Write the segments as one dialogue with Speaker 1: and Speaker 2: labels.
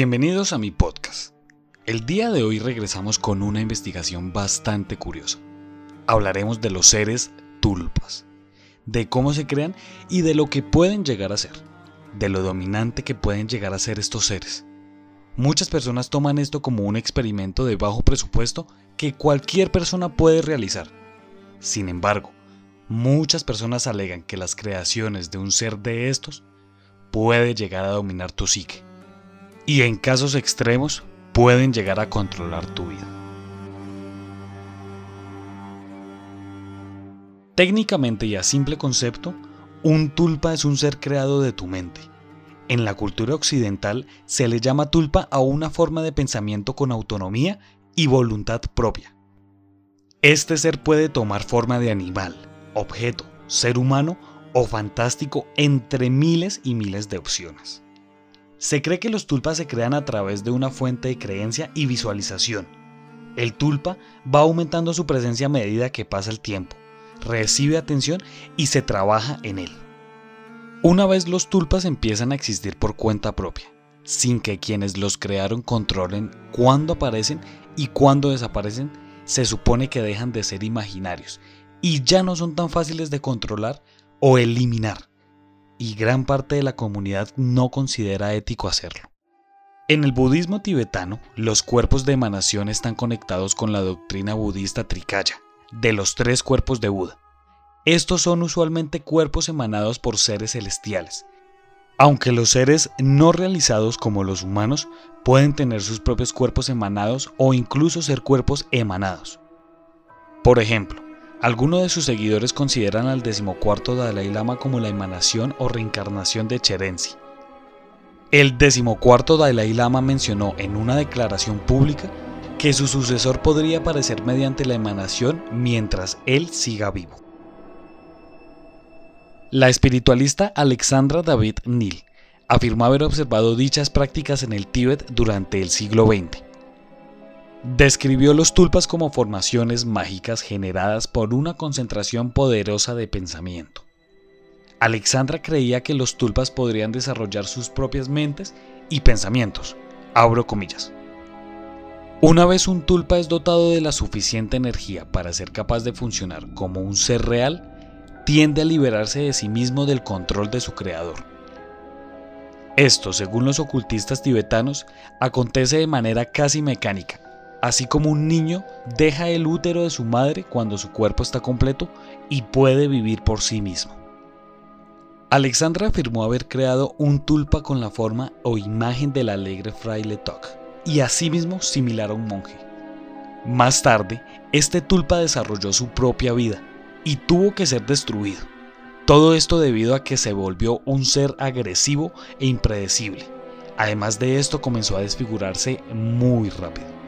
Speaker 1: Bienvenidos a mi podcast. El día de hoy regresamos con una investigación bastante curiosa. Hablaremos de los seres tulpas, de cómo se crean y de lo que pueden llegar a ser, de lo dominante que pueden llegar a ser estos seres. Muchas personas toman esto como un experimento de bajo presupuesto que cualquier persona puede realizar. Sin embargo, muchas personas alegan que las creaciones de un ser de estos puede llegar a dominar tu psique y en casos extremos pueden llegar a controlar tu vida. Técnicamente y a simple concepto, un tulpa es un ser creado de tu mente. En la cultura occidental se le llama tulpa a una forma de pensamiento con autonomía y voluntad propia. Este ser puede tomar forma de animal, objeto, ser humano o fantástico entre miles y miles de opciones. Se cree que los tulpas se crean a través de una fuente de creencia y visualización. El tulpa va aumentando su presencia a medida que pasa el tiempo, recibe atención y se trabaja en él. Una vez los tulpas empiezan a existir por cuenta propia, sin que quienes los crearon controlen cuándo aparecen y cuándo desaparecen, se supone que dejan de ser imaginarios y ya no son tan fáciles de controlar o eliminar y gran parte de la comunidad no considera ético hacerlo. En el budismo tibetano, los cuerpos de emanación están conectados con la doctrina budista Trikaya, de los tres cuerpos de Buda. Estos son usualmente cuerpos emanados por seres celestiales, aunque los seres no realizados como los humanos pueden tener sus propios cuerpos emanados o incluso ser cuerpos emanados. Por ejemplo, algunos de sus seguidores consideran al decimocuarto Dalai Lama como la emanación o reencarnación de Cherenzi. El decimocuarto Dalai Lama mencionó en una declaración pública que su sucesor podría aparecer mediante la emanación mientras él siga vivo. La espiritualista Alexandra David Neal afirmó haber observado dichas prácticas en el Tíbet durante el siglo XX. Describió los tulpas como formaciones mágicas generadas por una concentración poderosa de pensamiento. Alexandra creía que los tulpas podrían desarrollar sus propias mentes y pensamientos. Abro comillas. Una vez un tulpa es dotado de la suficiente energía para ser capaz de funcionar como un ser real, tiende a liberarse de sí mismo del control de su creador. Esto, según los ocultistas tibetanos, acontece de manera casi mecánica, así como un niño deja el útero de su madre cuando su cuerpo está completo y puede vivir por sí mismo. Alexandra afirmó haber creado un tulpa con la forma o imagen del alegre fraile Tok, y asimismo similar a un monje. Más tarde, este tulpa desarrolló su propia vida y tuvo que ser destruido. Todo esto debido a que se volvió un ser agresivo e impredecible. Además de esto comenzó a desfigurarse muy rápido.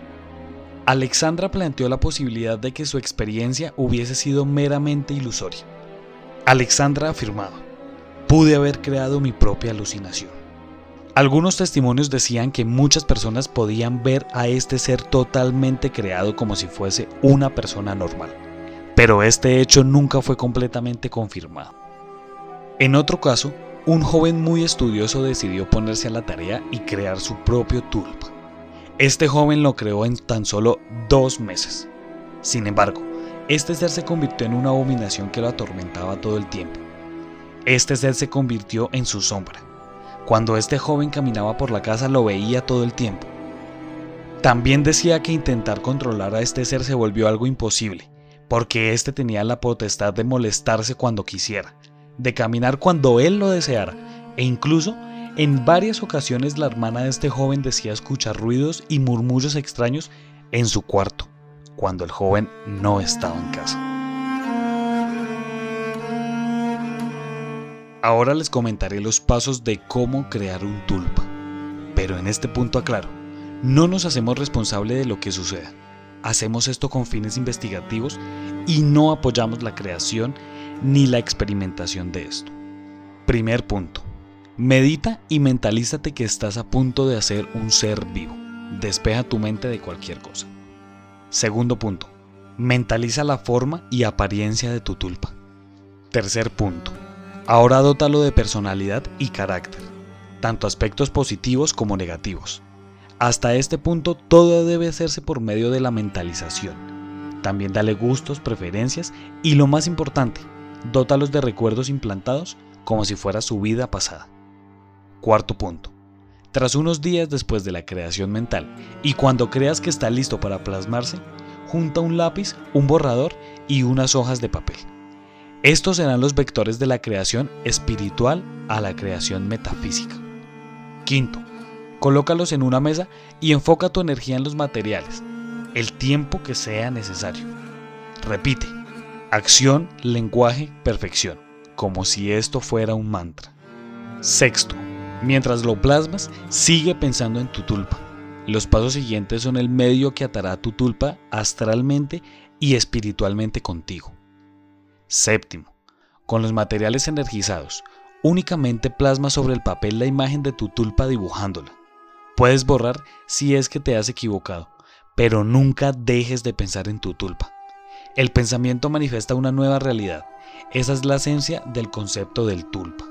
Speaker 1: Alexandra planteó la posibilidad de que su experiencia hubiese sido meramente ilusoria. Alexandra afirmaba, pude haber creado mi propia alucinación. Algunos testimonios decían que muchas personas podían ver a este ser totalmente creado como si fuese una persona normal, pero este hecho nunca fue completamente confirmado. En otro caso, un joven muy estudioso decidió ponerse a la tarea y crear su propio tulpa. Este joven lo creó en tan solo dos meses. Sin embargo, este ser se convirtió en una abominación que lo atormentaba todo el tiempo. Este ser se convirtió en su sombra. Cuando este joven caminaba por la casa lo veía todo el tiempo. También decía que intentar controlar a este ser se volvió algo imposible, porque éste tenía la potestad de molestarse cuando quisiera, de caminar cuando él lo deseara, e incluso en varias ocasiones la hermana de este joven decía escuchar ruidos y murmullos extraños en su cuarto, cuando el joven no estaba en casa. Ahora les comentaré los pasos de cómo crear un tulpa, pero en este punto aclaro, no nos hacemos responsable de lo que suceda. Hacemos esto con fines investigativos y no apoyamos la creación ni la experimentación de esto. Primer punto Medita y mentalízate que estás a punto de hacer un ser vivo. Despeja tu mente de cualquier cosa. Segundo punto. Mentaliza la forma y apariencia de tu tulpa. Tercer punto. Ahora dótalo de personalidad y carácter, tanto aspectos positivos como negativos. Hasta este punto todo debe hacerse por medio de la mentalización. También dale gustos, preferencias y lo más importante, dótalos de recuerdos implantados como si fuera su vida pasada. Cuarto punto. Tras unos días después de la creación mental y cuando creas que está listo para plasmarse, junta un lápiz, un borrador y unas hojas de papel. Estos serán los vectores de la creación espiritual a la creación metafísica. Quinto, colócalos en una mesa y enfoca tu energía en los materiales, el tiempo que sea necesario. Repite, acción, lenguaje, perfección, como si esto fuera un mantra. Sexto, mientras lo plasmas, sigue pensando en tu tulpa. Los pasos siguientes son el medio que atará tu tulpa astralmente y espiritualmente contigo. Séptimo, con los materiales energizados, únicamente plasma sobre el papel la imagen de tu tulpa dibujándola. Puedes borrar si es que te has equivocado, pero nunca dejes de pensar en tu tulpa. El pensamiento manifiesta una nueva realidad. Esa es la esencia del concepto del tulpa.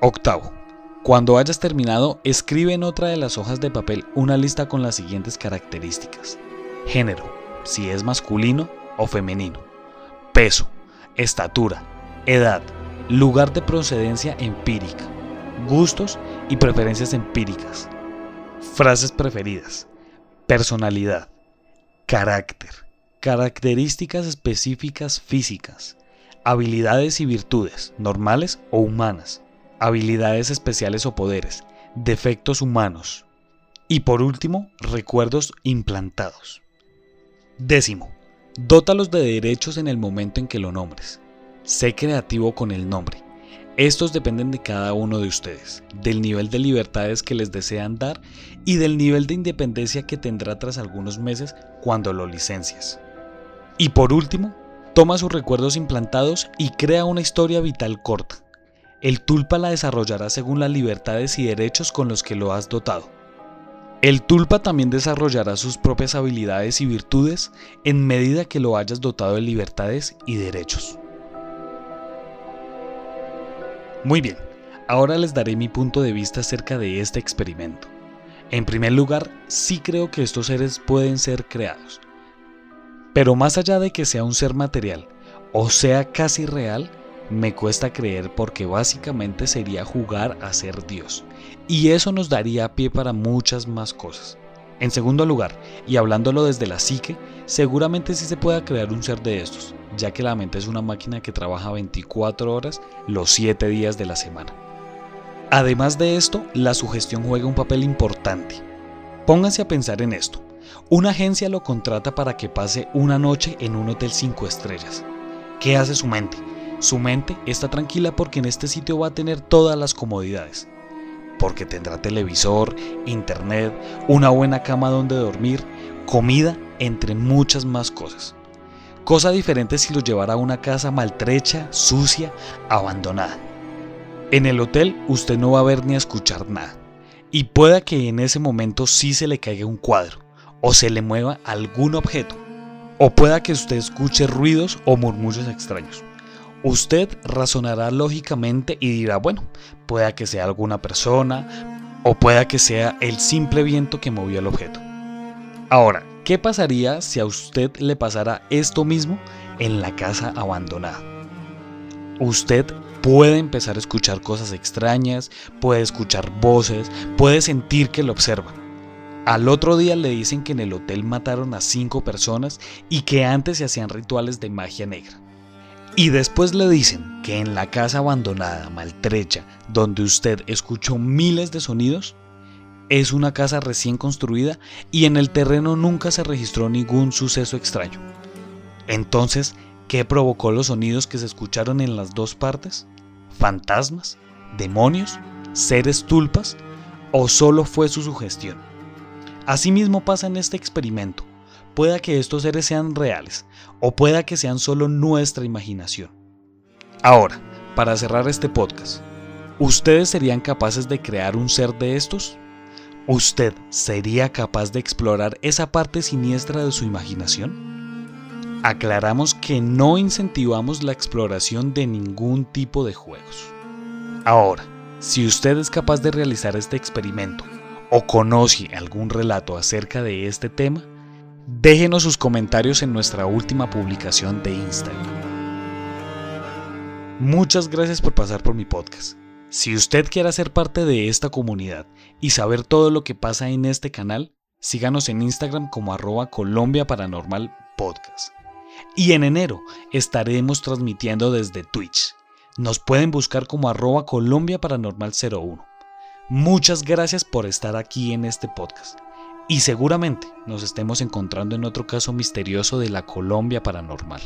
Speaker 1: Octavo. Cuando hayas terminado, escribe en otra de las hojas de papel una lista con las siguientes características. Género, si es masculino o femenino. Peso, estatura, edad, lugar de procedencia empírica, gustos y preferencias empíricas, Frases preferidas. Personalidad. Carácter. Características específicas físicas. Habilidades y virtudes, normales o humanas. Habilidades especiales o poderes. Defectos humanos. Y por último, recuerdos implantados. Décimo. Dótalos de derechos en el momento en que lo nombres. Sé creativo con el nombre. Estos dependen de cada uno de ustedes, del nivel de libertades que les desean dar y del nivel de independencia que tendrá tras algunos meses cuando lo licencias. Y por último, toma sus recuerdos implantados y crea una historia vital corta. El tulpa la desarrollará según las libertades y derechos con los que lo has dotado. El tulpa también desarrollará sus propias habilidades y virtudes en medida que lo hayas dotado de libertades y derechos. Muy bien, ahora les daré mi punto de vista acerca de este experimento. En primer lugar, sí creo que estos seres pueden ser creados. Pero más allá de que sea un ser material o sea casi real, me cuesta creer porque básicamente sería jugar a ser Dios. Y eso nos daría pie para muchas más cosas. En segundo lugar, y hablándolo desde la psique, seguramente sí se pueda crear un ser de estos, ya que la mente es una máquina que trabaja 24 horas los 7 días de la semana. Además de esto, la sugestión juega un papel importante. Pónganse a pensar en esto. Una agencia lo contrata para que pase una noche en un hotel 5 estrellas. ¿Qué hace su mente? Su mente está tranquila porque en este sitio va a tener todas las comodidades porque tendrá televisor, internet, una buena cama donde dormir, comida, entre muchas más cosas. Cosa diferente si lo llevara a una casa maltrecha, sucia, abandonada. En el hotel usted no va a ver ni a escuchar nada. Y pueda que en ese momento sí se le caiga un cuadro, o se le mueva algún objeto, o pueda que usted escuche ruidos o murmullos extraños. Usted razonará lógicamente y dirá, bueno, pueda que sea alguna persona o pueda que sea el simple viento que movió el objeto. Ahora, ¿qué pasaría si a usted le pasara esto mismo en la casa abandonada? Usted puede empezar a escuchar cosas extrañas, puede escuchar voces, puede sentir que lo observan. Al otro día le dicen que en el hotel mataron a cinco personas y que antes se hacían rituales de magia negra. Y después le dicen que en la casa abandonada, maltrecha, donde usted escuchó miles de sonidos, es una casa recién construida y en el terreno nunca se registró ningún suceso extraño. Entonces, ¿qué provocó los sonidos que se escucharon en las dos partes? ¿Fantasmas? ¿Demonios? ¿Seres tulpas? ¿O solo fue su sugestión? Asimismo pasa en este experimento. Pueda que estos seres sean reales o pueda que sean solo nuestra imaginación. Ahora, para cerrar este podcast, ¿ustedes serían capaces de crear un ser de estos? ¿Usted sería capaz de explorar esa parte siniestra de su imaginación? Aclaramos que no incentivamos la exploración de ningún tipo de juegos. Ahora, si usted es capaz de realizar este experimento o conoce algún relato acerca de este tema, déjenos sus comentarios en nuestra última publicación de Instagram. Muchas gracias por pasar por mi podcast. Si usted quiere ser parte de esta comunidad y saber todo lo que pasa en este canal, síganos en Instagram como arroba Colombia Paranormal Podcast. Y en enero estaremos transmitiendo desde Twitch. Nos pueden buscar como arroba Colombia Paranormal 01. Muchas gracias por estar aquí en este podcast. Y seguramente nos estemos encontrando en otro caso misterioso de la Colombia Paranormal.